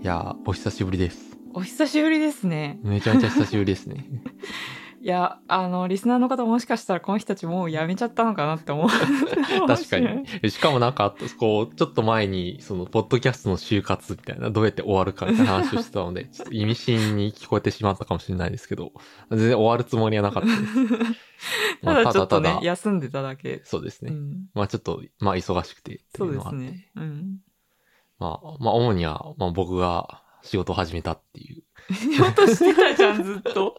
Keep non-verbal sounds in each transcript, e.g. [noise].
いやー、お久しぶりです。お久しぶりですね。めちゃめちゃ久しぶりですね。[laughs] いや、あの、リスナーの方もしかしたらこの人たちもう辞めちゃったのかなって思う。[laughs] 確かに。しかもなんか、こう、ちょっと前に、その、ポッドキャストの就活みたいな、どうやって終わるかみたいな話をしてたので、[laughs] ちょっと意味深に聞こえてしまったかもしれないですけど、全然終わるつもりはなかったです。まあただちょっとね、休んでただけ。そうですね。うん、まあちょっと、まあ忙しくてっていそうのがあって。すね。うん。まあ、まあ主には、まあ僕が仕事を始めたっていう。仕事してたじゃん、ずっと。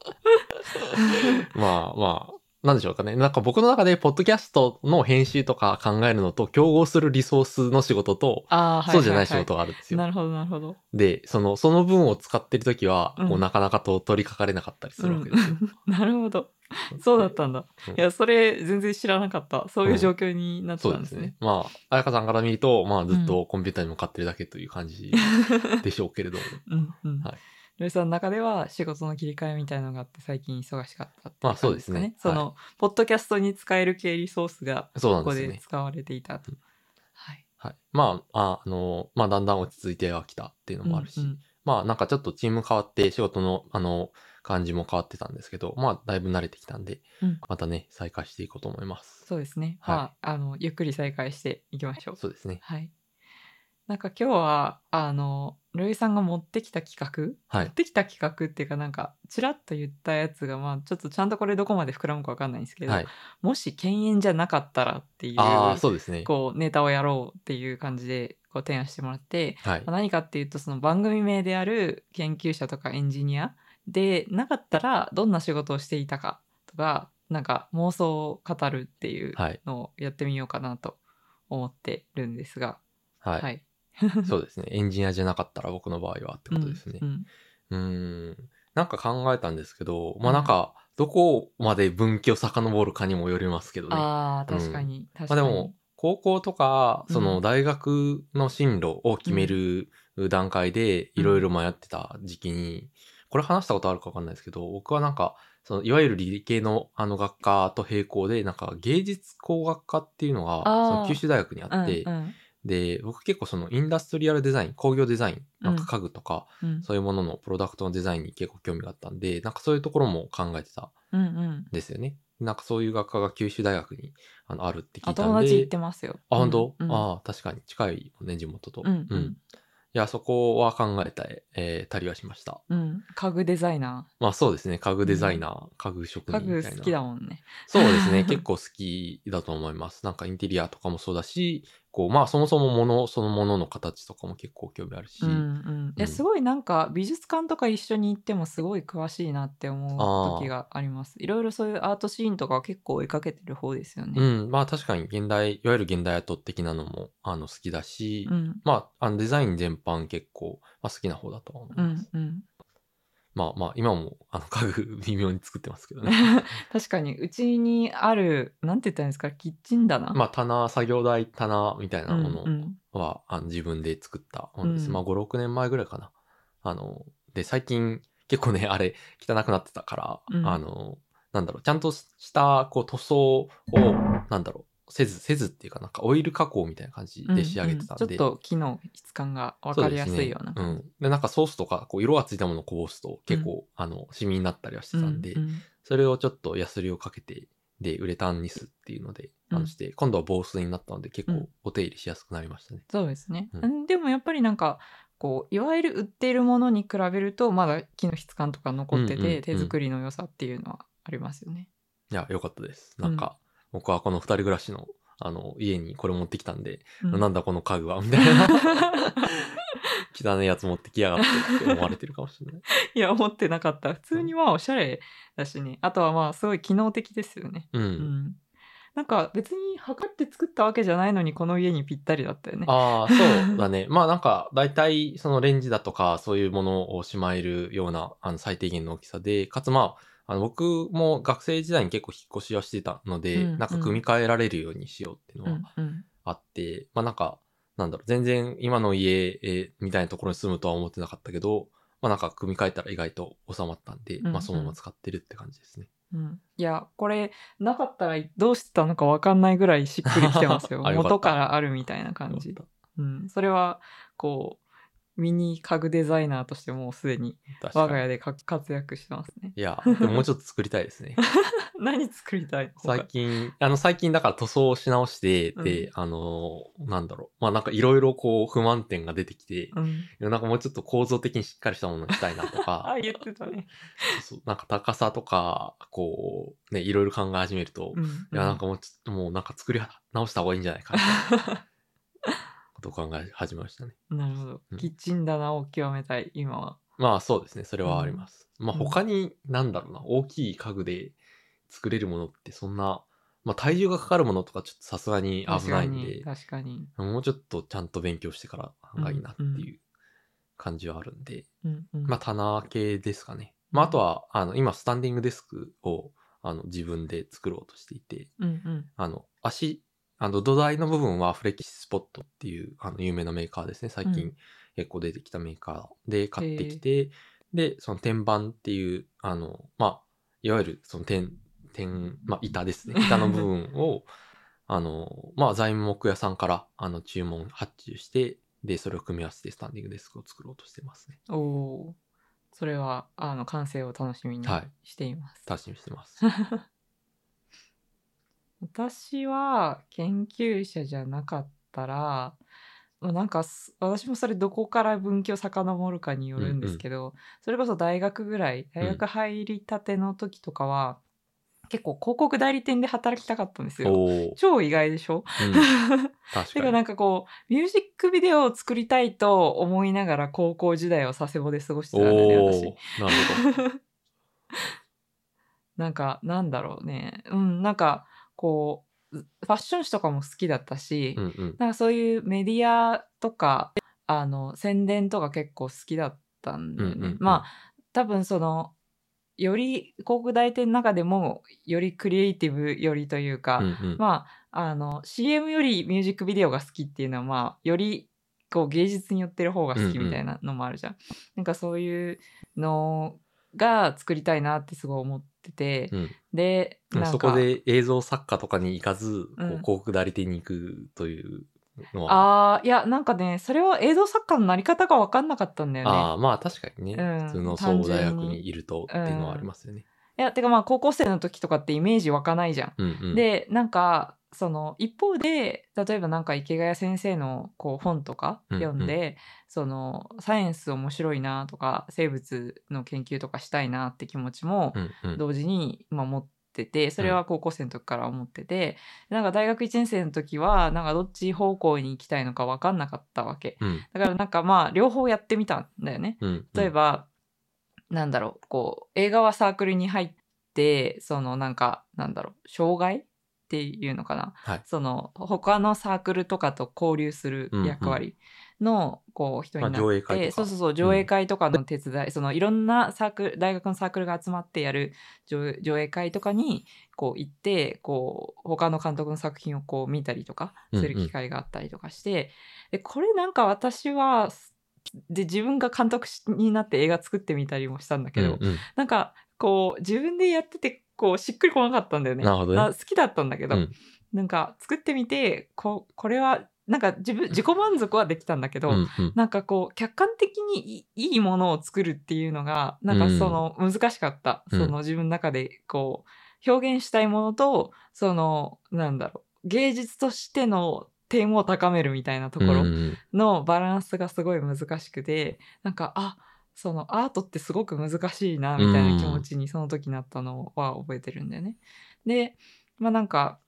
[laughs] まあまあ、なんでしょうかね。なんか僕の中で、ポッドキャストの編集とか考えるのと競合するリソースの仕事と、ああ、はい。そうじゃない仕事があるんですよ。なるほど、なるほど。で、その、その分を使ってるときは、うんもうなかなかと取り掛かれなかったりするわけですよ。うん [laughs] なるほど。[laughs] そうだったんだ。うんいや、それ全然知らなかった。そういう状況になってそうたんですすね。。まあ、彩香さんから見ると、まあずっとコンピューターに向かってるだけという感じ [laughs] でしょうけれども。うんうん。はいルイさんの中では仕事の切り替えみたいのがあって最近忙しかったっていまあそうですねその、ポッドキャストに使える系リソースがそうなここんですよね。で使われていたと。うんはい。はい。まあ、ああの、まあだんだん落ち着いてはきたっていうのもあるし、うんうんまあなんかちょっとチーム変わって仕事の、あの、感じも変わってたんですけど、まあだいぶ慣れてきたんで、うんまたね、再開していこうと思います。そうですね。はいまあ、あの、ゆっくり再開していきましょう。そうですね。はい。なんか今日は、あの、ルイさんが持ってきた企画、はい。持ってきた企画っていうかなんか、ちらっと言ったやつが、まあ、ちょっとちゃんとこれどこまで膨らむかわかんないんですけど、はい。もし犬猿じゃなかったらっていう、ああ、そうですね。こう、ネタをやろうっていう感じで、こう、提案してもらって、はいまあ。何かっていうと、その番組名である研究者とかエンジニアでなかったら、どんな仕事をしていたかとか、なんか妄想を語るっていうはい。のをやってみようかなと思ってるんですが、はい。はい。[laughs] [laughs] そうですね。エンジニアじゃなかったら僕の場合はってことですねう。んうーん。なんか考えたんですけど、まあなんか、どこまで分岐を遡るかにもよりますけどね。ああ、確かに、確かに。まあでも、高校とか、そのうん大学の進路を決める段階でいろいろ迷ってた時期に、これ話したことあるかわかんないですけど、僕はなんか、そのいわゆる理系のあの学科と並行で、なんか芸術工学科っていうのが、九州大学にあって、うんうん。で、僕結構そのインダストリアルデザイン、工業デザイン、なんか家具とか、うん。そういうもののプロダクトのデザインに結構興味があったんで、なんかそういうところも考えてたうんうん。んですよね。なんかそういう学科が九州大学にあのあるって聞あいたんで。友達行ってますよ。あ、本当、うんうん。ああ、確かに。近いね、地元と。うん。うんいや、そこは考えた、えーたりはしました。うん。家具デザイナまあそうですね、家具デザイナー、家具職ー。人みたいな。家具好きだもんね。[laughs] そうですね、結構好きだと思います。なんかインテリアとかもそうだし、こう、まあそもそももの、そのものの形とかも結構興味あるし、うんうん。いすごいなんか美術館とか一緒に行ってもすごい詳しいなって思う時があります。いろいろそういうアートシーンとかは結構追いかけてる方ですよね。うん、まあ確かに現代、いわゆる現代アート的なのもあの好きだし、うん。まああのデザイン全般結構、まあ、好きな方だとは思いうます。んうん。まあまあ今もあの家具微妙に作ってますけどね。[laughs] 確かに、うちにある、なんて言ったらいいんですか、キッチン棚？まあ棚、作業台棚みたいなものうんうんは、あの自分で作ったものです。うんまあ5、6年前ぐらいかな。あの、で、最近結構ね、あれ汚くなってたから、うんあの、なんだろう、ちゃんとしたこう塗装を、なんだろう、せず、せずっていうかなんかオイル加工みたいな感じで仕上げてたんで。うんうんちょっと木の質感が分かりやすいようなそうね。うん。で、なんかソースとか、こう、色がついたものをこぼすと、結構、あの、シミになったりはしてたんで、うんうんそれをちょっとヤスリをかけて、で、ウレタンニスっていうので、あうんのして、今度は防水になったので、結構うんお手入れしやすくなりましたね。そうですね、うんうんでもやっぱりなんかこういわゆる売っているものに比べるとまだ木の質感とか残ってて、手作りの良さっていうのはありますよね。いや、よかったです。なんか、僕はこの二人暮らしの、あの、家にこれ持ってきたんで、うんなんだこの家具は、みたいな。[laughs] 汚いやつ持ってきやがってって思われてるかもしれない。[laughs] いや思ってなかった普通にまあおしゃれだしねあとはまあすごい機能的ですよね。うん。うんなんか別に測って作ったわけじゃないのにこの家にぴったりだったよね。ああ、そうだね。[laughs] まあなんか、大体、そのレンジだとか、そういうものをしまえるような、あの、最低限の大きさで、かつまあ、あの、僕も学生時代に結構引っ越しはしてたので、うんなんか組み替えられるようにしようっていうのはうんうん。あって、まあなんか、なんだろう、全然今の家、えーみたいなところに住むとは思ってなかったけど、まあなんか組み替えたら意外と収まったんで、うんうんまあそのまま使ってるって感じですね。うん。いやこれなかったらどうしてたのか分かんないぐらいしっくりきてますよ。[laughs] あよ元からあるみたいな感じ。うん、それはこうミニ家具デザイナーとしてもうすでに我が家でか活躍してますね。いや、でももうちょっと作りたいですね。[laughs] 何作りたい最近、あの、最近だから塗装をし直して、で、うあの、なんだろう。まあなんかいろいろこう不満点が出てきて、いうん、やなんかもうちょっと構造的にしっかりしたものにしたいなとか、[laughs] あ言ってたね。そうなんか高さとか、こう、ね、いろいろ考え始めると、うん、いや、なんかもうちょっともうなんか作り直した方がいいんじゃないかみたいな [laughs] ことを考え始めましたね。なるほどうん。キッチン棚を極めたい、今は。まあそうですね、それはあります。まあうん他に、なんだろうな、大きい家具で作れるものってそんな、まあ体重がかかるものとかちょっとさすがに危ないんで、確かに。もうちょっとちゃんと勉強してからがいいなっていう感じはあるんで、うんうん、まあ棚系ですかね。まああとは、あの、今スタンディングデスクをあの自分で作ろうとしていて、うんうん。あの、足、あの土台の部分はフレキシスポットっていうあの有名なメーカーですね。最近うん結構出てきたメーカーで買ってきて、で、その天板っていう、あの、まあ、いわゆるその天、天、まあ板ですね。[laughs] 板の部分を、あの、まあ材木屋さんからあの注文発注して、で、それを組み合わせてスタンディングデスクを作ろうとしてますね。おおー。それは、あの、完成を楽しみにはいしています。楽しみにしてます。[laughs] 私は研究者じゃなかったら、まあなんかす私もそれどこから分岐を遡るかによるんですけど、それこそ大学ぐらい大学入りたての時とかは、結構広告代理店で働きたかったんですよ。超意外でしょ？うん、確かに。なんかこうミュージックビデオを作りたいと思いながら高校時代を佐世保で過ごしておたんだよねお私。なるほど。[laughs] なんかなんだろうねうんなんかこうファッション誌とかも好きだったし、うんうん。なんかそういうメディアとかあの宣伝とか結構好きだったんだよね。うんうんうんまあ多分そのより広告代理店の中でもよりクリエイティブよりというか、うんうんまああの CM よりミュージックビデオが好きっていうのはまあよりこう芸術に寄ってる方が好きみたいなのもあるじゃん。なんかそういうのが作りたいなってすごい思ってて、うんでそこで映像作家とかに行かず、こううん広告代理店に行くというのは、ああいやなんかねそれは映像作家のなり方が分かんなかったんだよね。ああまあ確かにね、うん普通の総合大学にいるとっていうのはありますよね。いやてかまあ高校生の時とかってイメージ湧かないじゃん。うんうん、でなんかその一方で例えばなんか池谷先生のこう本とか読んで、そのサイエンス面白いなとか生物の研究とかしたいなって気持ちもうんうん、同時に今持っててそれは高校生の時から思ってて、なんか大学1年生の時はなんかどっち方向に行きたいのか分かんなかったわけ。うん。だからなんかまあ両方やってみたんだよね。うん、例えば、なんだろうこう映画はサークルに入ってそのなんかなんだろう障害っていうのかな。はい、その他のサークルとかと交流する役割のこう人になって、まあ上映会とか。そうそうそう上映会とかの手伝い、そのいろんなサークル大学のサークルが集まってやる上上映会とかにこう行ってこう他の監督の作品をこう見たりとかする機会があったりとかして、でこれなんか私はで自分が監督しになって映画作ってみたりもしたんだけど、うんうん。なんかこう自分でやっててこうしっくりこなかったんだよね。なるほどね。あ好きだったんだけど、うん。なんか作ってみてここれはなんか自分自己満足はできたんだけど、うんうん。なんかこう客観的にいいものを作るっていうのがなんかその難しかった、うん。その自分の中でこう表現したいものとそのなんだろう芸術としての点を高めるみたいなところうんうん。のバランスがすごい難しくてなんかあそのアートってすごく難しいなみたいな気持ちにその時なったのは覚えてるんだよね。でまあなんか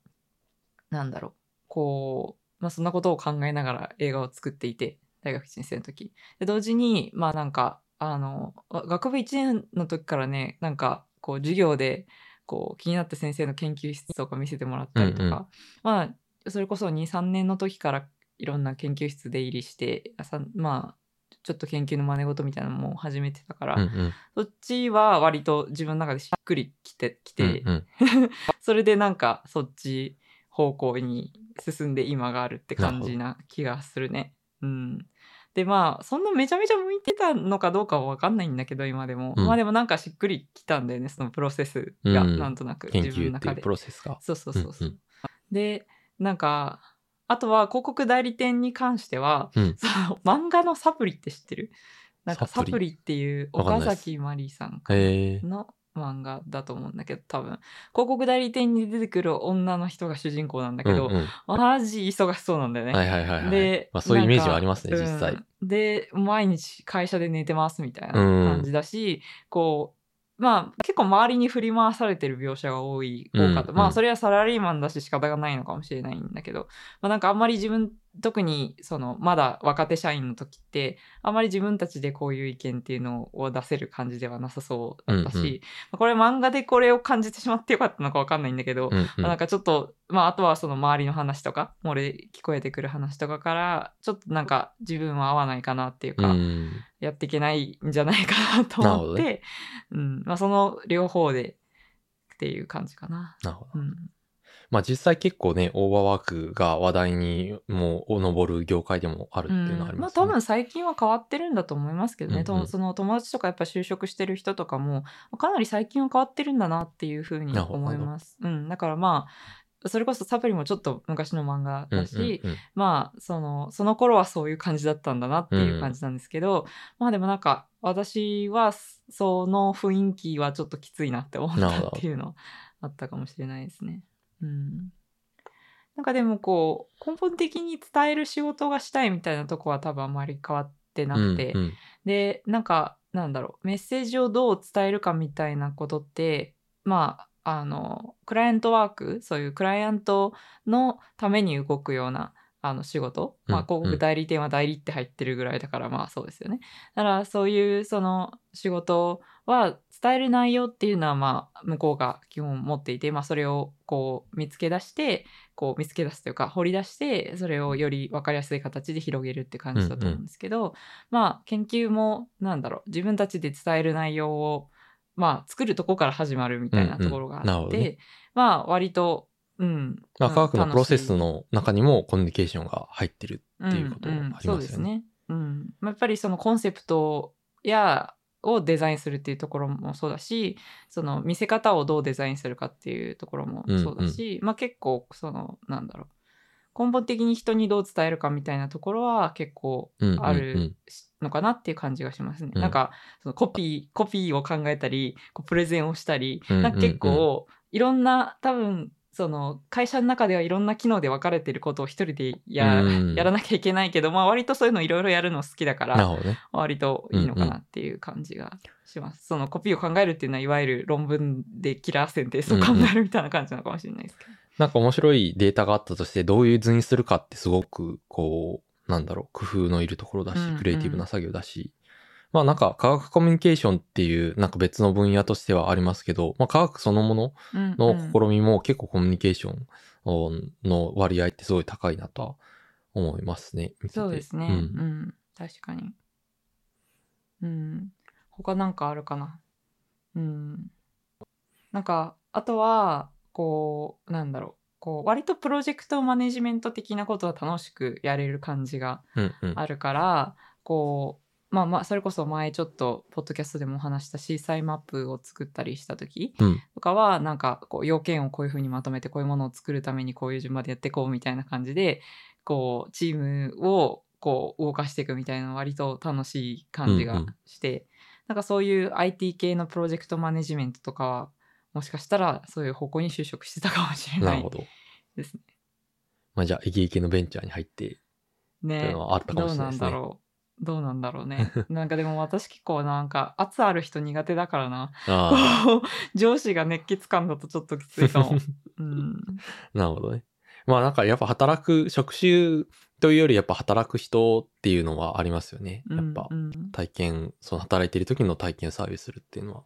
なんだろう。こう、まあ、そんなことを考えながら映画を作っていて大学1年生の時。で同時にまあなんかあの学部1年の時からねなんかこう授業でこう気になった先生の研究室とか見せてもらったりとか、うんうん。まあそれこそ23年の時からいろんな研究室出入りしてさまあちょっと研究の真似事みたいなのも始めてたから、うんうんそっちは割と自分の中でしっくりきてきて、うん [laughs] それでなんかそっち方向に進んで今があるって感じな気がするね。うん、でまあそんなめちゃめちゃ向いてたのかどうかは分かんないんだけど今でも、うんまあでもなんかしっくりきたんだよねそのプロセスがうんなんとなく研自分の中でプ。ロセスが。そうそうそうそう。うんうんでなんかあとは広告代理店に関しては、うん。漫画のサプリって知ってる？なんかサプリ？っていう岡崎まりさん。の漫画だと思うんだけど多分。広告代理店に出てくる女の人が主人公なんだけど、うんうん。マジ忙しそうなんだよね。はいはいはいはい。で、まあ、そういうイメージはありますね、実際。うんで、毎日会社で寝てますみたいなうん。感じだし、こう、まあ結構周りに振り回されてる描写が多い、多かった。うんうんまあそれはサラリーマンだし仕方がないのかもしれないんだけど、まあなんかあんまり自分、特にそのまだ若手社員の時って、あんまり自分たちでこういう意見っていうのを出せる感じではなさそうだったし、うんうんまあこれ漫画でこれを感じてしまってよかったのかわかんないんだけど、うんうんまあなんかちょっと、まあ、あとはその周りの話とか、漏れ聞こえてくる話とかから、ちょっとなんか自分は合わないかなっていうか、うんやっていけないんじゃないかなと思って、うん、まあその両方でっていう感じかな。なるほど。うん。まあ実際結構ね、オーバーワークが話題にもう上る業界でもあるっていうのはありまあますね。多分最近は変わってるんだと思いますけどね、とうんうんその友達とかやっぱ就職してる人とかもかなり最近は変わってるんだなっていうふうに思います。うん、だからまあそれこそサプリもちょっと昔の漫画うんうんだし、うんまあそのその頃はそういう感じだったんだなっていう感じなんですけど、まあでもなんか私はその雰囲気はちょっときついなって思ったっていうのはあったかもしれないですね。うん。なんかでもこう根本的に伝える仕事がしたいみたいなとこは多分あまり変わってなくて、うんうんでなんかなんだろうメッセージをどう伝えるかみたいなことってまああのクライアントワークそういうクライアントのために動くようなあの仕事、まあ、うん。広告代理店は代理って入ってるぐらいだからまあそうですよね。だからそういうその仕事は伝える内容っていうのはまあ向こうが基本持っていて、まあ、それをこう見つけ出してこう見つけ出すというか掘り出してそれをより分かりやすい形で広げるって感じだと思うんですけど、まあ研究もなんだろう自分たちで伝える内容をまあ作るとこから始まるみたいなところがうんうんなるあって、ほどね。まあ割とうんまあ科学のプロセスの中にもコミュニケーションが入ってるっていうことありんんますよね。そうですね。うん。まあやっぱりそのコンセプトやをデザインするっていうところもそうだし、その見せ方をどうデザインするかっていうところもそうだし、まあ結構そのなんだろう根本的に人にどう伝えるかみたいなところは結構うんうんうんあるのかなっていう感じがしますね。うんなんかそのコピーコピーを考えたりこうプレゼンをしたり、うんうんうんなんか結構いろんな多分その会社の中ではいろんな機能で分かれてることを一人でや,、うんやらなきゃいけないけど、まあ、割とそういうのいろいろやるの好きだからね。割といいのかなっていう感じがします。そのコピーを考えるっていうのはいわゆる論文でキラーセンテンスを考えるみたいな感じなのかもしれないですけど。なんか面白いデータがあったとして、どういう図にするかってすごく、こう、なんだろう、工夫のいるところだしうんうん、クリエイティブな作業だし、まあなんか科学コミュニケーションっていうなんか別の分野としてはありますけど、まあ科学そのものうんのうん試みも結構コミュニケーションの割合ってすごい高いなとは思いますね。そうですね。ううんん、確かに。うん。他なんかあるかな？うん。なんか、あとは、こう、なんだろう。こう、割とプロジェクトマネジメント的なことは楽しくやれる感じがうんうん。あるから、こう、まあまあ、それこそ前ちょっと、ポッドキャストでもお話したシーサイマップを作ったりした時うんとかは、なんか、こう、要件をこういうふうにまとめて、こういうものを作るためにこういう順番でやっていこうみたいな感じで、こう、チームを、こう、動かしていくみたいな割と楽しい感じがうんうんして、なんかそういう IT 系のプロジェクトマネジメントとかは、もしかしたらそういう方向に就職してたかもしれないなるほど。ですね。まあじゃあ、イケイケのベンチャーに入って、っていうねのはあったかもしれないですねどうなんだろう。どうなんだろうね。[laughs] なんかでも私結構なんか圧ある人苦手だからな。上司が熱血感だとちょっときついかも。[laughs] うん。あ、なるほどね。まあなんかやっぱ働く、職種というよりやっぱ働く人っていうのはありますよね。やっぱうんうん体験、その働いてる時の体験サービスするっていうのは。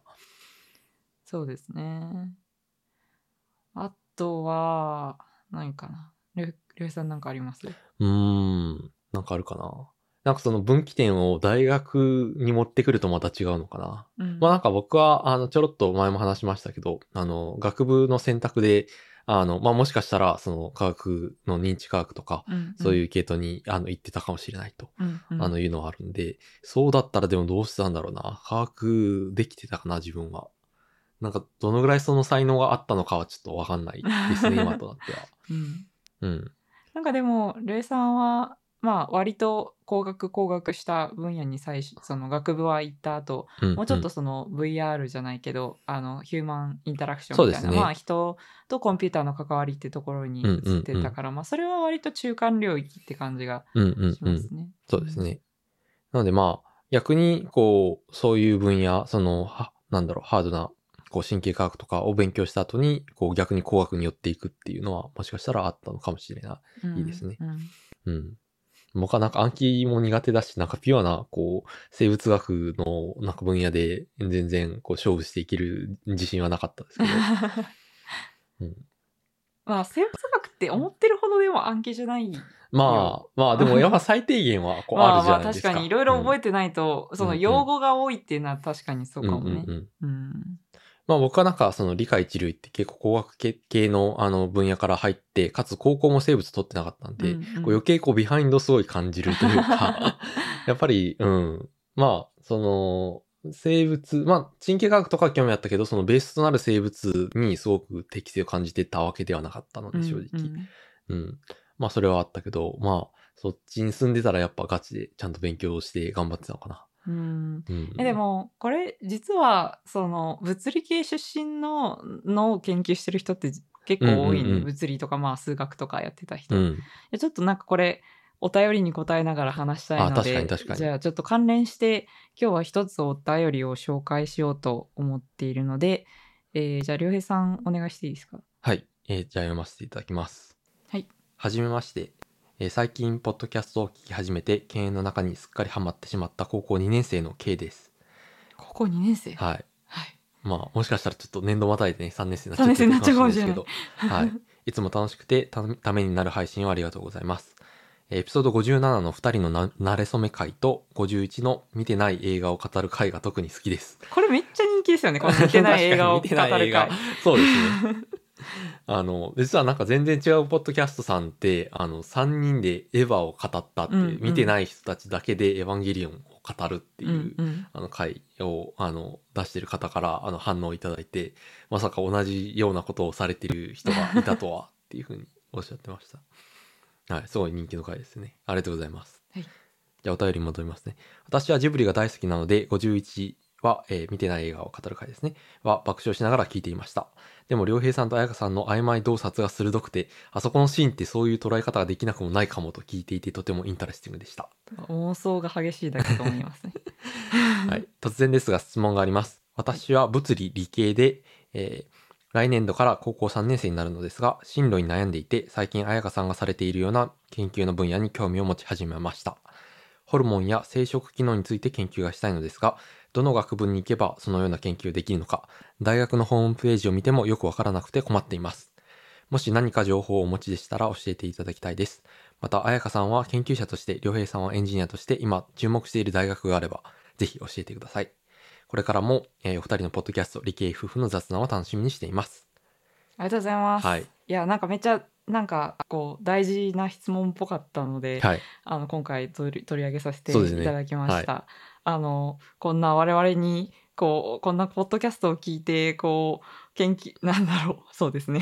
そうですね。あとは、何かな。りょうりょうさんなんかあります？うーん、なんかあるかな。なんかその分岐点を大学に持ってくるとまた違うのかな。うんまあなんか僕は、あの、ちょろっと前も話しましたけど、あの、学部の選択で、あの、まあもしかしたら、その科学の認知科学とか、そういう系統に、あの、行ってたかもしれないと、うんうんあの、いうのはあるんで、そうだったらでもどうしてたんだろうな。科学できてたかな、自分は。なんか、どのぐらいその才能があったのかはちょっとわかんないですね、[laughs] 今となっては。うんうん。なんかでも、ルエさんは、まあ、割と工学工学した分野に最初、その学部は行った後、うんもうちょっんとその VR じゃないけど、あの、ヒューマンインタラクションみたいな、ねまあ、人とコンピューターの関わりってところに移ってたから、まあ、それは割と中間領域って感じがうんうんしうん。ますね。そうですね。なのでまあ、逆に、こう、そういう分野、その、は、なんだろう、ハードな、こう、神経科学とかを勉強した後に、こう、逆に工学に寄っていくっていうのは、もしかしたらあったのかもしれない。うんいいですねうんうん。僕はなんか暗記も苦手だし、なんかピュアな、こう、生物学のなんか分野で全然こう勝負していける自信はなかったですけど。[laughs] うんまあ生物学って思ってるほどでも暗記じゃないまあ、まあでもやっぱ最低限はこうあるじゃないですか。まあまあ確かにいろいろ覚えててないと、そのうんうん用語が多いっていうのは確かにそうかもね。うんうんうんうんまあ僕はなんかその理科一類って結構工学系系のあの分野から入って、かつ高校も生物取ってなかったんで、うんうんこう余計こうビハインドすごい感じるというか、[laughs] やっぱり、うん。まあ、その、生物、まあ、神経科学とかは興味あったけど、そのベースとなる生物にすごく適性を感じてたわけではなかったので、正直。うんうん、まあ、それはあったけど、まあ、そっちに住んでたらやっぱガチでちゃんと勉強して頑張ってたのかな。うんうん。えでもこれ実はその物理系出身ののを研究してる人って結構多いん物理とかまあ数学とかやってた人、いうん。やちょっとなんかこれお便りに答えながら話したいのであ確かに確かにじゃあちょっと関連して今日は一つお便りを紹介しようと思っているので、えーじゃあ良平さんお願いしていいですか？はい。えーじゃあ読ませていただきます。はい。はじめまして。えー最近、ポッドキャストを聞き始めて、経営の中にすっかりハマってしまった高校2年生の K です。高校2年生？はい、はい。まあ、もしかしたらちょっと年度またいでね、3年生になっちゃ3年生になっかもしれないるかもしれないですけど、はい。[laughs] いつも楽しくてたためになる配信をありがとうございます。えーエピソード57の2人のな慣れ初め会と51の見てない映画を語る会が特に好きです。これめっちゃ人気ですよねこの見てない映画を語る会 [laughs] そうですね。[laughs] あの、実はなんか全然違うポッドキャストさんって、あの、3人でエヴァを語ったって、うんうん。見てない人たちだけでエヴァンゲリオンを語るっていう、うんうん。あの回をあの出してる方からあの反応いただいてまさか同じようなことをされてる人がいたとはっていうふうにおっしゃってました。はいすごい人気の回ですね。ありがとうございます、はい。じゃあお便りに戻りますね。私はジブリが大好きなので51は、えー見てない映画を語る回ですね。は爆笑しながら聞いていました。でも良平さんと彩香さんの曖昧洞察が鋭くてあそこのシーンってそういう捉え方ができなくもないかもと聞いていてとても interesting でした。妄想が激しいだけと思いますね。[laughs] はい、突然ですが質問があります。私は物理理系で、えー来年度から高校3年生になるのですが、進路に悩んでいて、最近彩香さんがされているような研究の分野に興味を持ち始めました。ホルモンや生殖機能について研究がしたいのですが、どの学部に行けばそのような研究ができるのか、大学のホームページを見てもよくわからなくて困っています。もし何か情報をお持ちでしたら教えていただきたいです。また、彩香さんは研究者として、良平さんはエンジニアとして今注目している大学があれば、ぜひ教えてください。これからも、えーお二人のポッドキャスト、理系夫婦の雑談を楽しみにしています。ありがとうございます。はい。いやなんかめっちゃなんかこう大事な質問っぽかったので、はい。あの今回取り取り上げさせていただきました。あのこんな我々にこうこんなポッドキャストを聞いてこう研究 [laughs] なんだろう。そうですね。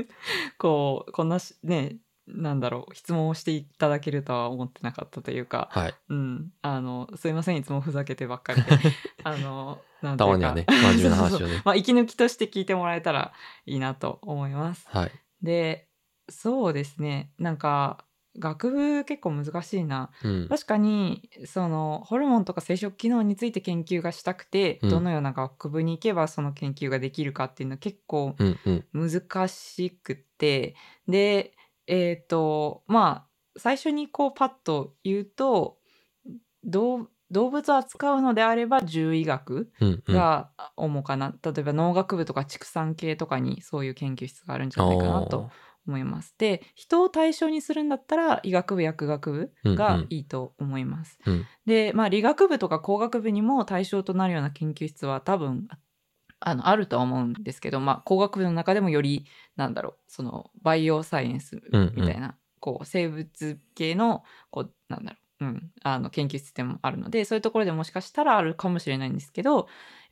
[laughs] こうこんなしねなんだろう。質問をしていただけるとは思ってなかったというか、はい。うん、あのすいません。いつもふざけてばっかりで。[laughs] あのなんたまにはね、真面目な話をね。まあ息抜きとして聞いてもらえたらいいなと思います。はい。でそうですね。なんか学部結構難しいなうん。確かにそのホルモンとか生殖機能について研究がしたくて、うんどのような学部に行けばその研究ができるかっていうのは結構うんうん。難しくてでえっ、とまあ最初にこうパッと言うと動動物を扱うのであれば獣医学うんうん。が主かな、例えば農学部とか畜産系とかにそういう研究室があるんじゃないかなと思います。で人を対象にするんだったら医学部薬学部がいいと思います。うんうんでまあ理学部とか工学部にも対象となるような研究室は多分あのあるとは思うんですけど、まあ、工学部の中でもよりなんだろうそのバイオサイエンスみたいな、こう生物系のこうなんだろう、うん、あの研究室でもあるのでそういうところでもしかしたらあるかもしれないんですけどやっ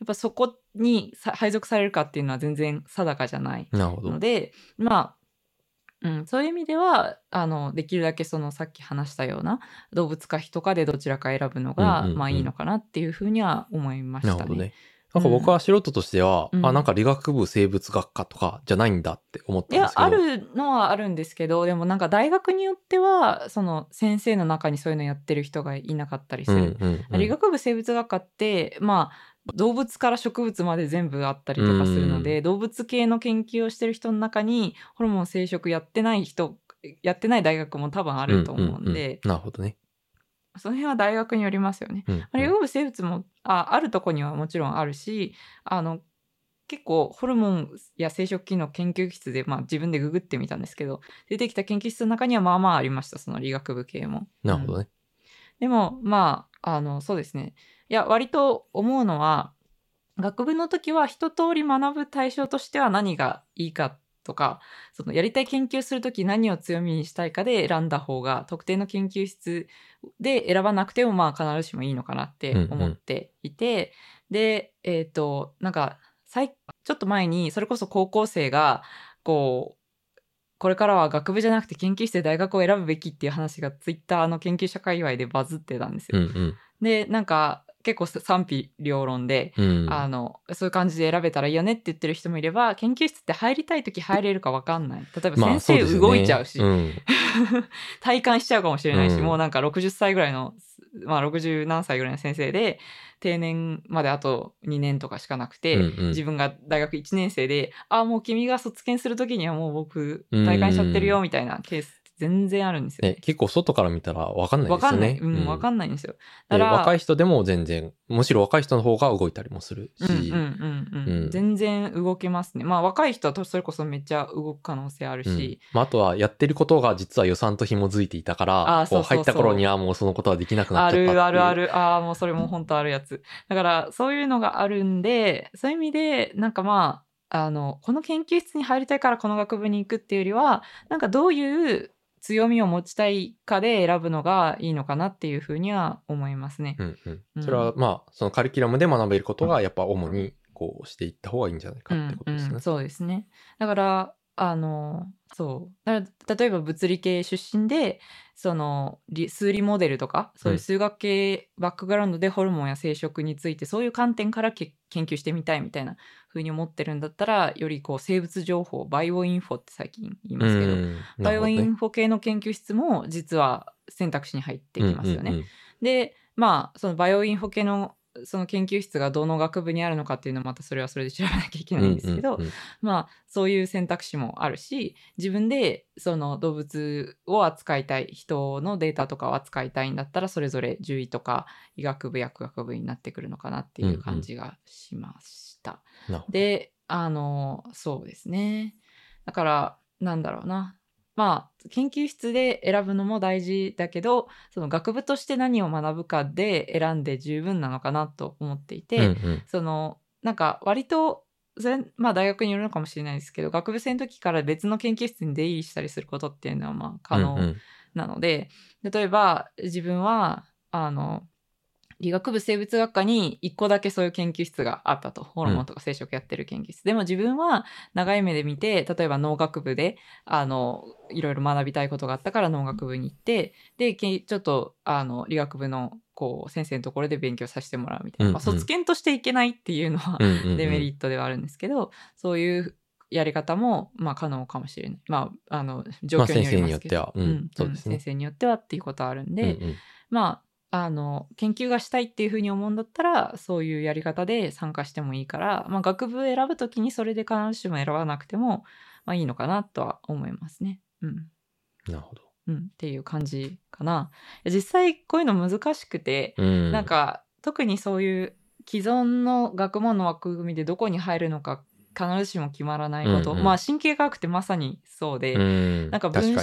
ぱそこにさ配属されるかっていうのは全然定かじゃないなるほど。のでまあうん、そういう意味ではあのできるだけそのさっき話したような動物か人かでどちらか選ぶのが、うんうんうんまあいいのかなっていうふうには思いましたね。なるほどね。なんか僕は素人としては、うんあ、なんか理学部生物学科とかじゃないんだって思っいやたんですけど。あるのはあるんですけどでもなんか大学によってはその先生の中にそういうのやってる人がいなかったりすうんる。うんうん理学部生物学科ってまあ動物から植物まで全部あったりとかするので、動物系の研究をしてる人の中にホルモン生殖やってない人やってない大学も多分あると思うんで、なるほどね。その辺は大学によりますよね。うんうん理学部生物もああるとこにはもちろんあるしあの結構ホルモンや生殖機能研究室で、まあ、自分でググってみたんですけど出てきた研究室の中にはまあまあありましたその理学部系も。うんなるほどね。でもまああのそうですねいや割と思うのは学部の時は一通り学ぶ対象としては何がいいかとかそのやりたい研究する時何を強みにしたいかで選んだ方が特定の研究室で選ばなくてもまあ必ずしもいいのかなって思っていて、でえっ、となんか最ちょっと前にそれこそ高校生がこうこれからは学部じゃなくて研究室で大学を選ぶべきっていう話がツイッターの研究者界隈でバズってたんですよ。うんうん。でなんか結構賛否両論で、うん。あのそういう感じで選べたらいいよねって言ってる人もいれば研究室って入りたい時入れるか分かんない。例えばまあ先生動いちゃうし、うん。[laughs] 体感しちゃうかもしれないし、うん。もうなんか60歳ぐらいのまあ60何歳ぐらいの先生で定年まであと2年とかしかなくて、うんうん。自分が大学1年生で「あもう君が卒検する時にはもう僕体感しちゃってるよ」みたいなケース全然あるんですよね、結構外から見たらわかんないわかんない、ですよね。うん、わかんんないんですよ。でだから若い人でも全然、むしろ若い人の方が動いたりもするし、うんうんうんうんうん全然動けますね。まあ若い人はそれこそめっちゃ動く可能性あるうんし、まあ、あとはやってることが実は予算と紐づいていたかあら、こーそううそうそう入った頃にはもうそのことはできなくなっあちゃったっていう。るあるある、ああもうそれも本当あるやつ。だからそういうのがあるんで、そういう意味でなんかまあ、あの、この研究室に入りたいからこの学部に行くっていうよりは、なんかどういう強みを持ちたいかで選ぶのがいいのかなっていうふうには思いますね。うんうんうんそれはまあ、そのカリキュラムで学べることがやっぱ主にこうしていった方がいいんじゃないかってことですね。うんうん、そうですね。だからあのそう。だから例えば物理系出身でその理数理モデルとかそういう数学系バックグラウンドでホルモンや生殖についてそういう観点からけ研究してみたいみたいな風に思ってるんだったらよりこう生物情報バイオインフォって最近言いますけど、うんバイオインフォ系の研究室も実は選択肢に入ってきますよね。うんうんうん。でまあそのバイオインフォ系のその研究室がどの学部にあるのかっていうのはまたそれはそれで調べなきゃいけないんですけど、うんうんうん。まあそういう選択肢もあるし自分でその動物を扱いたい人のデータとかを扱いたいんだったらそれぞれ獣医とか医学部薬学部になってくるのかなっていう感じがしました。なるほど。であのそうですね。だからなんだろうな。まあ研究室で選ぶのも大事だけどその学部として何を学ぶかで選んで十分なのかなと思っていて、うんうん。そのなんか割とまあ大学によるのかもしれないですけど学部生の時から別の研究室に出入りしたりすることっていうのはまあ可能うんうん。なので、例えば自分はあの理学部生物学科に1個だけそういう研究室があったと。ホルモンとか生殖やってる研究室、でも自分は長い目で見て例えば農学部であのいろいろ学びたいことがあったから農学部に行ってでけちょっとあの理学部のこう先生のところで勉強させてもらうみたいな、まあ、うん。うん卒検としていけないっていうのはうんうんうん。デメリットではあるんですけど、そういうやり方もまあ可能かもしれない。まあ、あの状況によりますけど、まあ先生によっては。うん。そうですね。先生によってはっていうことはあるんで、うんうん。まああの研究がしたいっていうふうに思うんだったらそういうやり方で参加してもいいから、まあ、学部選ぶときにそれで必ずしも選ばなくても、まあ、いいのかなとは思いますね。うん。なるほど。うん、っていう感じかな。実際こういうの難しくて、うん。なんか特にそういう既存の学問の枠組みでどこに入るのか必ずしも決まらないこと、うんうん。まあ神経科学ってまさにそうで、うん。なんか分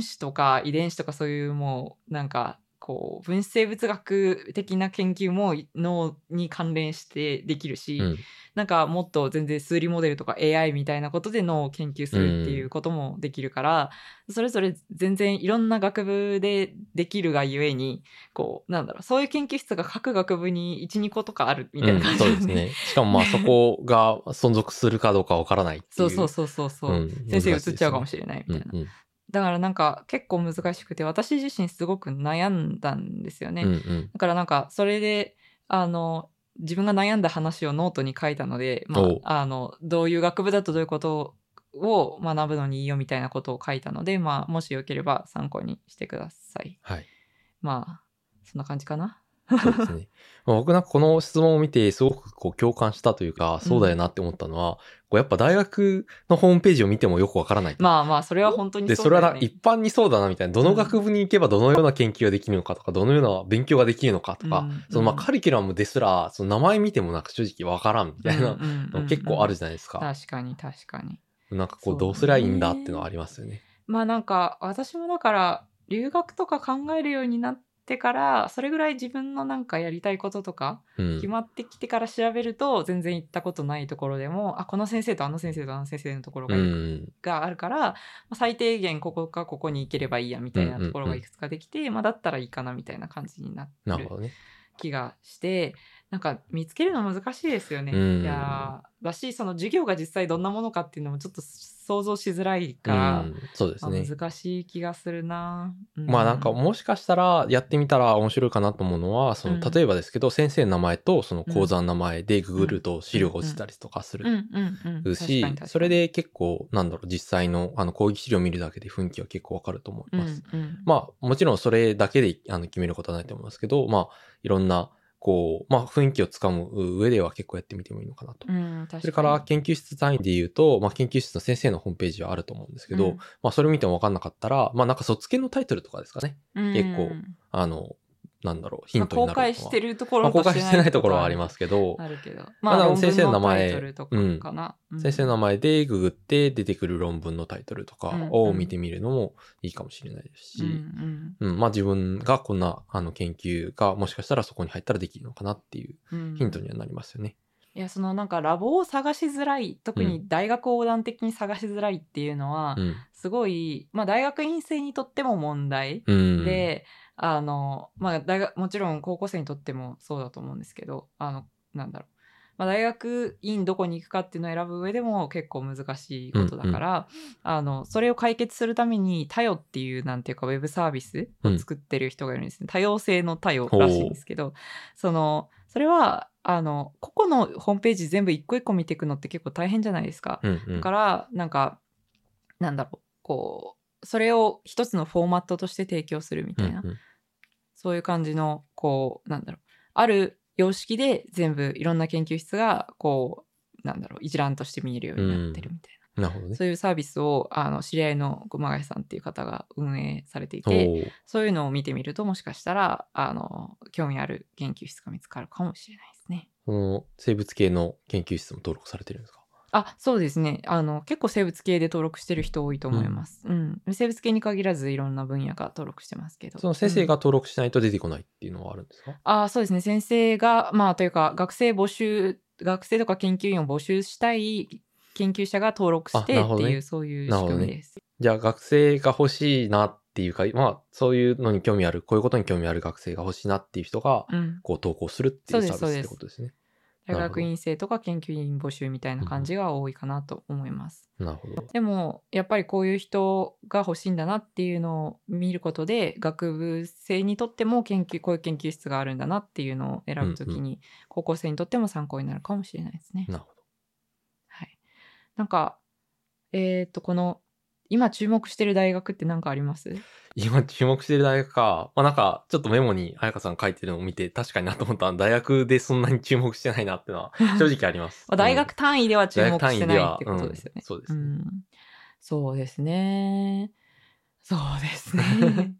子とか遺伝子とかそういうもうなんかこう分子生物学的な研究も脳に関連してできるし、うん。なんかもっと全然数理モデルとか AI みたいなことで脳を研究するっていうこともできるから、それぞれ全然いろんな学部でできるがゆえにこうなんだろうそういう研究室が各学部に12個とかあるみたいな感じうんそうですね。しかもまあ [laughs] そこが存続するかどうかわからないっていそうそうそうそうそう、うん先生移っちゃうかもれしれないみたいな、うんうんだからなんか結構難しくて私自身すごく悩んだんですよね、うんうんだからなんかそれであの自分が悩んだ話をノートに書いたので、まあ、あのどういう学部だとどういうことを学ぶのにいいよみたいなことを書いたので、まあ、もしよければ参考にしてください。はい。まあそんな感じかな。そうですね。[laughs] まあ僕なんかこの質問を見てすごくこう共感したというか、そうだよなって思ったのは、こうやっぱ大学のホームページを見てもよくわからない。まあまあそれは本当にで、そだよね。そうれはな一般にそうだなみたいな、どの学部に行けばどのような研究ができるのかとか、どのような勉強ができるのかとか、うんそのまあうんカリキュラムですら、その名前見てもなんか正直わからんみたいなうんうんうんうんの結構あるじゃないですか。確かに確かに。なんかこそううどうすりゃいいんだってのはありますよね。まあなんか私もだから留学とか考えるようになってからそれぐらい自分のなんかやりたいこととかうん決。まってきてから調べると全然行ったことないところでもあこの先生とあの先生とあの先生のところうが,、ん。があるから、まあ最低限ここかここに行ければいいやみたいなところがいくつかできて、まあ、だったらいいかなみたいな感じになってる。気がしてなんか見つけるの難しいですよね。うんいやーだしその授業が実際どんなものかっていうのもちょっと想像しづらいかうら、ん。そうですまあね。難しい気がするな。うまあなんかもしかしたらやってみたら面白いかなと思うのは、そうんの例えばですけど、先生の名前とその講座の名前でググると資料が落ちたりとかするうんうんうん、しそれで結構なんだろう、実際のあの講義資料を見るだけで雰囲気は結構わかると思います。うんうんまあもちろんそれだけであの決めることはないと思いますけど、まあいろんなこう、まあ雰囲気をつかむ上では結構やってみてもいいのかなと。うん、それから研究室単位で言うと、まあ、研究室の先生のホームページはあると思うんですけど、うんまあ、それ見ても分かんなかったら、まあ、なんか卒検のタイトルとかですかね。結構うんあの、なんだろう、ヒントにまあなる。公開してるとこまあ、ろと公開してないところはありますけど、あるけど。まあまあ、先生の名前論文タイトルとかかな。うん先生の名前でググって出てくる論文のタイトルとかを見てみるのもいいかもしれないですし、うんうんまあ自分がこんなあの研究がもしかしたらそこに入ったらできるのかなっていううんうんヒントにはなりますよね。いやそのなんかラボを探しづらい特に大学横断的に探しづらいっていうのは、うん。すごい、まあ、大学院生にとっても問題うん。で、あのまあ大学もちろん高校生にとってもそうだと思うんですけどあのなんだろう、まあ、大学院どこに行くかっていうのを選ぶ上でも結構難しいことだから、あのそれを解決するために多様っていうなんていうかウェブサービスを作ってる人がいるんですね、多様性の多様らしいんですけどそのそれはあの個々のホームページ全部一個一個見ていくのって結構大変じゃないですか。うんうん。だからなんかなんだろうこうそれを一つのフォーマットとして提供するみたいな、うんうん。そういう感じのこうなんだろうある様式で全部いろんな研究室がこうなんだろう一覧として見えるようになってるみたいな、なるほどね。そういうサービスをあの知り合いの熊谷さんっていう方が運営されていおてーそういうのを見てみるともしかしたらあの興味ある研究室が見つかるかもしれないですね。その生物系の研究室も登録されてるんですか？あそうですね。あの結構生物系で登録してる人多いと思います、うん。生物系に限らずいろんな分野が登録してますけど。その先生うん。が登録しないと出てこないっていうのはあるんですか、あそうですね。先生がまあというか学生募集学生とか研究員を募集したい研究者が登録してっていう、そういう仕組みです。じゃあ学生が欲しいなっていうか、まあそういうのに興味ある、こういうことに興味ある学生が欲しいなっていう人が、うん、こう投稿するっていうサービスってことですね。大学院生とか研究員募集みたいな感じが多いかなと思います。なるほど。でもやっぱりこういう人が欲しいんだなっていうのを見ることで学部生にとっても研究こういう研究室があるんだなっていうのを選ぶときに、高校生にとっても参考になるかもしれないですね。なるほど。はい、なんかえっ、とこの今注目してる大学って何かあります？今注目してる大学か、まあなんかちょっとメモに彩香さん書いてるのを見て確かになと思った大学でそんなに注目してないなっていうのは [laughs] 正直あります。まあ大学単位では注目してないってことですよねうん。そうですね。うんそうですね。そうですね。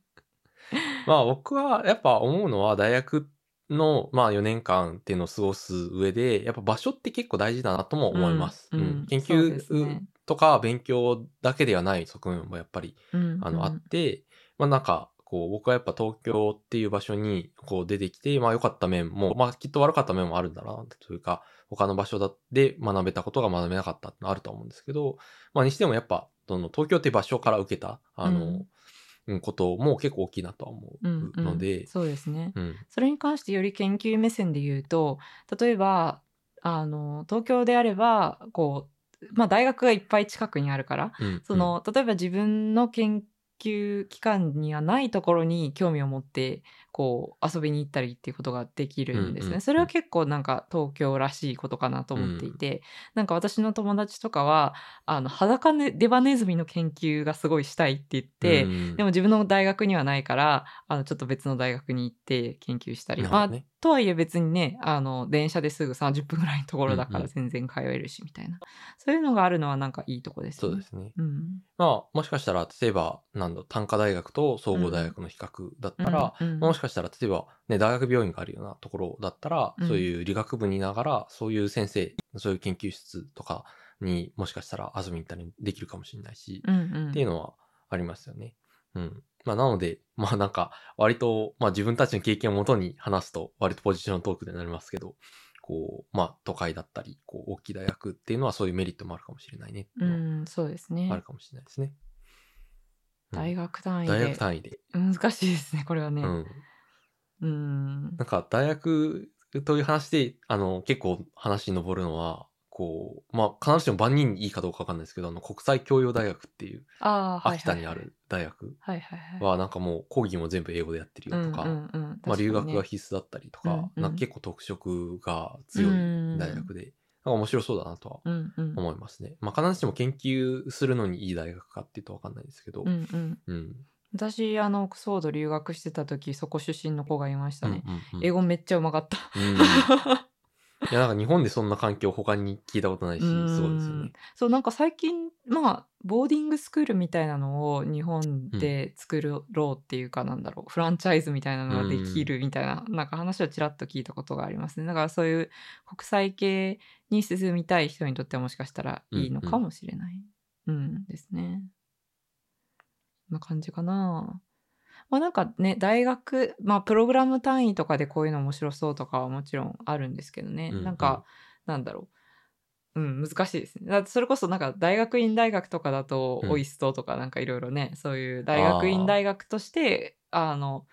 [laughs] まあ僕はやっぱ思うのは大学のまあ4年間っていうのを過ごす上で、やっぱ場所って結構大事だなとも思います。うんうんうん研究ねとか勉強だけではない側面もやっぱりうんあの、あうん。って、まあなんか、こう、僕はやっぱ東京っていう場所にこう出てきて、まあ良かった面も、まあきっと悪かった面もあるんだな、というか、他の場所で学べたことが学べなかったってのあると思うんですけど、まあにしてもやっぱ、その東京っていう場所から受けた、あの、うん。うんことも結構大きいなとは思うんうので、そうですね。うん、それに関してより研究目線で言うと例えばあの東京であればこう、まあ、大学がいっぱい近くにあるからうん、その例えば自分の研究機関にはないところに興味を持ってこう遊びに行ったりっていうことができるんですね。うんうんそれは結構なんか東京らしいことかなと思っていて、なんか私の友達とかはあの裸ねデバネズミの研究がすごいしたいって言って、うんでも自分の大学にはないからあのちょっと別の大学に行って研究したり、まあとはいえ別にねあの電車ですぐ30分ぐらいのところだかうんうん。ら全然通えるしみたいな、そういうのがあるのはなんかいいとこですね。そうですね。うん、まあ、もしかしたら、例えば、なんだ、単科大学と総合大学の比較だったら、うんうんもしかしたら、例えば、ね、大学病院があるようなところだったら、うんそういう理学部にいながら、そういう先生、そういう研究室とかにもしかしたら遊びに行ったりできるかもしれないし、うんうんっていうのはありますよね。うん。まあ、なので、まあなんか、割と、まあ自分たちの経験をもとに話すと、割とポジショントークでなりますけど、こう、まあ都会だったり、こう、大きい大学っていうのはそういうメリットもあるかもしれないねうん、そうですねあるかもしれないですね。うん大学単位大学で単位で。難しいですねこれはね。うん。うん。なんか大学という話で、あの、結構話に上るのは、こう、まあ、必ずしも万人にいいかどうかわかんないですけど、あの、国際教養大学っていう、秋田にある大学はなんかもう講義も全部英語でやってるよとか、うんうんうん。まあ、留学が必須だったりとか、うんうん。なんか結構特色が強い大学で、なんか面白そうだなとはうんうん。思いますね。まあ、必ずしも研究するのにいい大学かっていうとわかんないですけど、うんうん。うん。私あのオックスフォード留学してた時そこ出身の子がいましたね、うんうんうん。英語めっちゃうまかった。うんいや、なんか日本でそんな環境他に聞いたことないし、すごいですよね。そうなんか最近まあボーディングスクールみたいなのを日本で作ろうっていうかなんだろう、フランチャイズみたいなのができるみたいな、なんか話をちらっと聞いたことがありますね。だからそういう国際系に進みたい人にとってはもしかしたらいいのかもしれない、うんですねな感じかな。まあなんかね大学まあプログラム単位とかでこういうの面白そうとかはもちろんあるんですけどね、うんうん。なんかなんだろう。うん難しいですね。だってそれこそなんか大学院大学とかだとうん。オイストとかなんかいろいろね、そういう大学院大学としてあの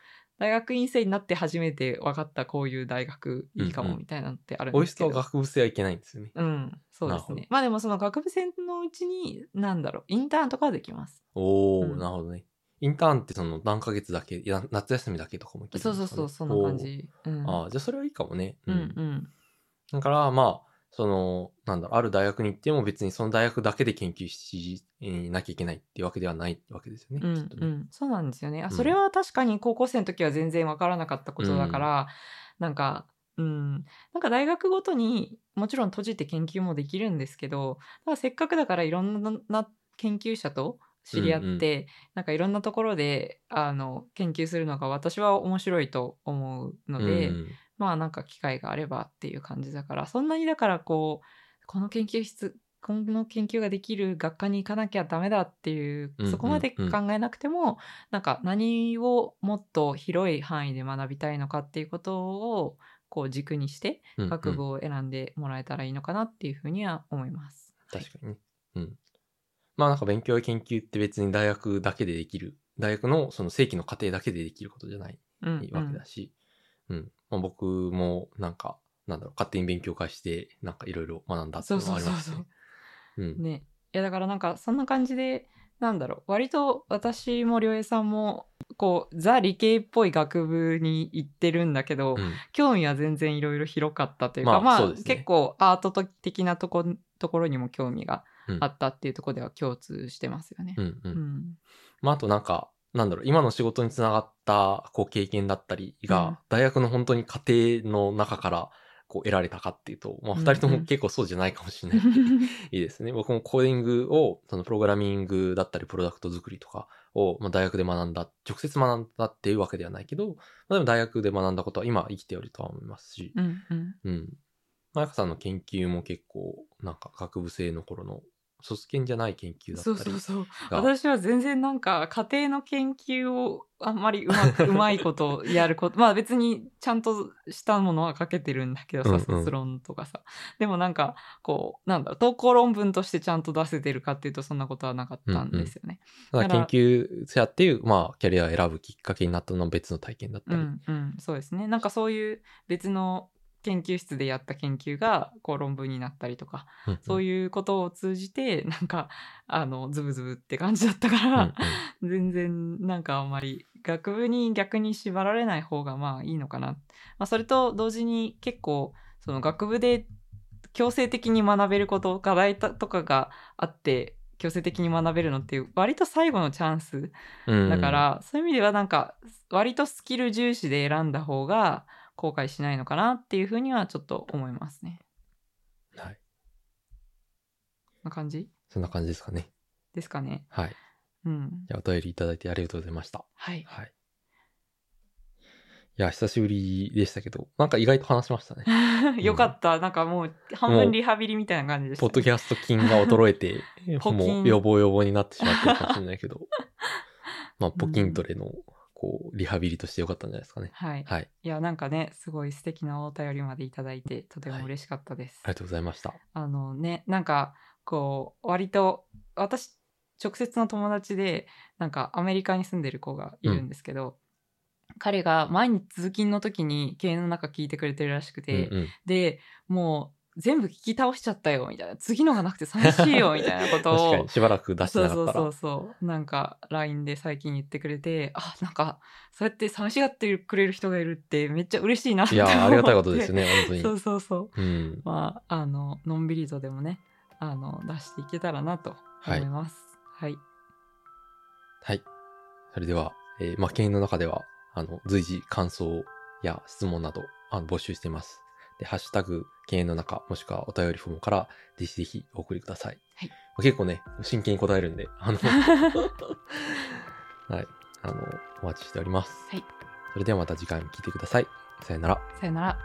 大学院生になって初めて分かったこういう大学いいかうんうん。もみたいなのってあるんですけど、トは学部生はいけないんですよね。うんそうですね。まあでもその学部生のうちになんだろうインターンとかはできます。おー、うん。なるほどね。インターンってその何ヶ月だけ、夏休みだけとかもいけるんそうそうそうそんな感。じ、うん、ああ、じゃあそれはいいかもね。うんうん。だからまあ、その、なんだろう、ある大学に行っても別にその大学だけで研究しなきゃいけないっていうわけではないわけですよね。うんね。うん、そうなんですよね。あうん。それは確かに高校生の時は全然わからなかったことだから、なんかうん。なんか大学ごとにもちろん閉じて研究もできるんですけどただせっかくだからいろんな研究者と知り合って、なんかいろんなところであの研究するのが私は面白いと思うので、うんまあなんか機会があればっていう感じだからそんなにだからこうこの研究室この研究ができる学科に行かなきゃダメだっていううんうんそこまで考えなくても、なんか何をもっと広い範囲で学びたいのかっていうことをこう軸にしてうん学部を選んでもらえたらいいのかなっていうふうには思います。確かにね。うん。まあなんか勉強や研究って別に大学だけでできる、大学のその正規の過程だけでできることじゃないうんわけだし、うん。まあ、僕もなんか、なんだろう、勝手に勉強会して、なんかいろいろ学んだっていうのもありますしね。うん。ねいやだからなんかそんな感じでなんだろう割と私も良平さんもこうザ理系っぽい学部に行ってるんだけど、うん興味は全然いろいろ広かったというかままああそうですね結構アート的なとこところにも興味がうんあったっていうところでは共通してますよね。うんう。うんんまああとなんか、なんだろう、今の仕事につながったこう経験だったりが、うん大学の本当に家庭の中からこう得られたかっていうと、まあうん二人とも結構そうじゃないかもしれない。[laughs] いいですね。僕もコーディングを、そのプログラミングだったり、プロダクト作りとかを、まあ、大学で学んだ、直接学んだっていうわけではないけど、まあ、でも大学で学んだことは今生きておるとは思いますし、うんうんうん。まやかさんの研究も結構、なんか学部生の頃の、卒研じゃない研究だったそうそうそう私は全然なんか家庭の研究をあんまりうまくうまいことやることまあ別にちゃんとしたものは書けてるんだけどさ、うんうん卒論とかさでもなんかこうなんだろう投稿論文としてちゃんと出せてるかっていうとそんなことはなかったんですよね。ただだから研究者っていう、まあ、キャリアを選ぶきっかけになったのは別の体験だったり。うんうん、そうですね。なんかそういう別の研究室でやった研究がこう論文になったりとか、うんうん。そういうことを通じてなんかあのズブズブって感じだったかうんら、全然なんかあんまり学部に逆に縛られない方がまあいいのかな。まあ、それと同時に結構その学部で強制的に学べること課題とかがあって強制的に学べるのっていう割と最後のチャンスうんだから、そういう意味ではなんか割とスキル重視で選んだ方が後悔しないのかなっていうふうにはちょっと思いますね。はい。な感じ？そんな感じですかね。ですかね。はい。うん。じゃあ、お便りいただいてありがとうございました。はい。はい。いや、久しぶりでしたけど、なんか意外と話しましたね。[laughs] よかった。なんかもう半分リハビリみたいな感じでした、ポッドキャスト筋が衰えて、[laughs] もう予防予防になってしまってるかもしれないけど、[laughs] まあ、ポキントレの、こう、リハビリとしてよかったんじゃないですかね。はい。はい。いや、なんかね、すごい素敵なお便りまでいただいて、とても嬉しかったです。ありがとうございました。あのね、なんか、こう、割と、私、直接の友達で、なんか、アメリカに住んでる子がいるんですけど、彼が毎日通勤の時に経営の中聞いてくれてるらしくて、うんうんで、もう、全部聞き倒しちゃったよ、みたいな。次のがなくて寂しいよ、[laughs] みたいなこと確かをに、。しばらく出してなかったら。そうそうそうそうなんか LINE で最近言ってくれてあなんかそうやって寂しがってくれる人がいるってめっちゃ嬉しいなっていやー、ありがたいことですねね、本当に。そうそうそううん。まああののんびりとでもねあの出していけたらなと思いますはい、はい。それでは、えー、まあ、経営の中では、あの、随時感想や質問など、あの、募集しています。で、ハッシュタグ、経営の中、もしくはお便りフォームから、ぜひぜひお送りください。はいまあ結構ね、真剣に答えるんで、あの、[laughs] はい。あの、お待ちしております。はい。それではまた次回も聞いてください。さよなら。さよなら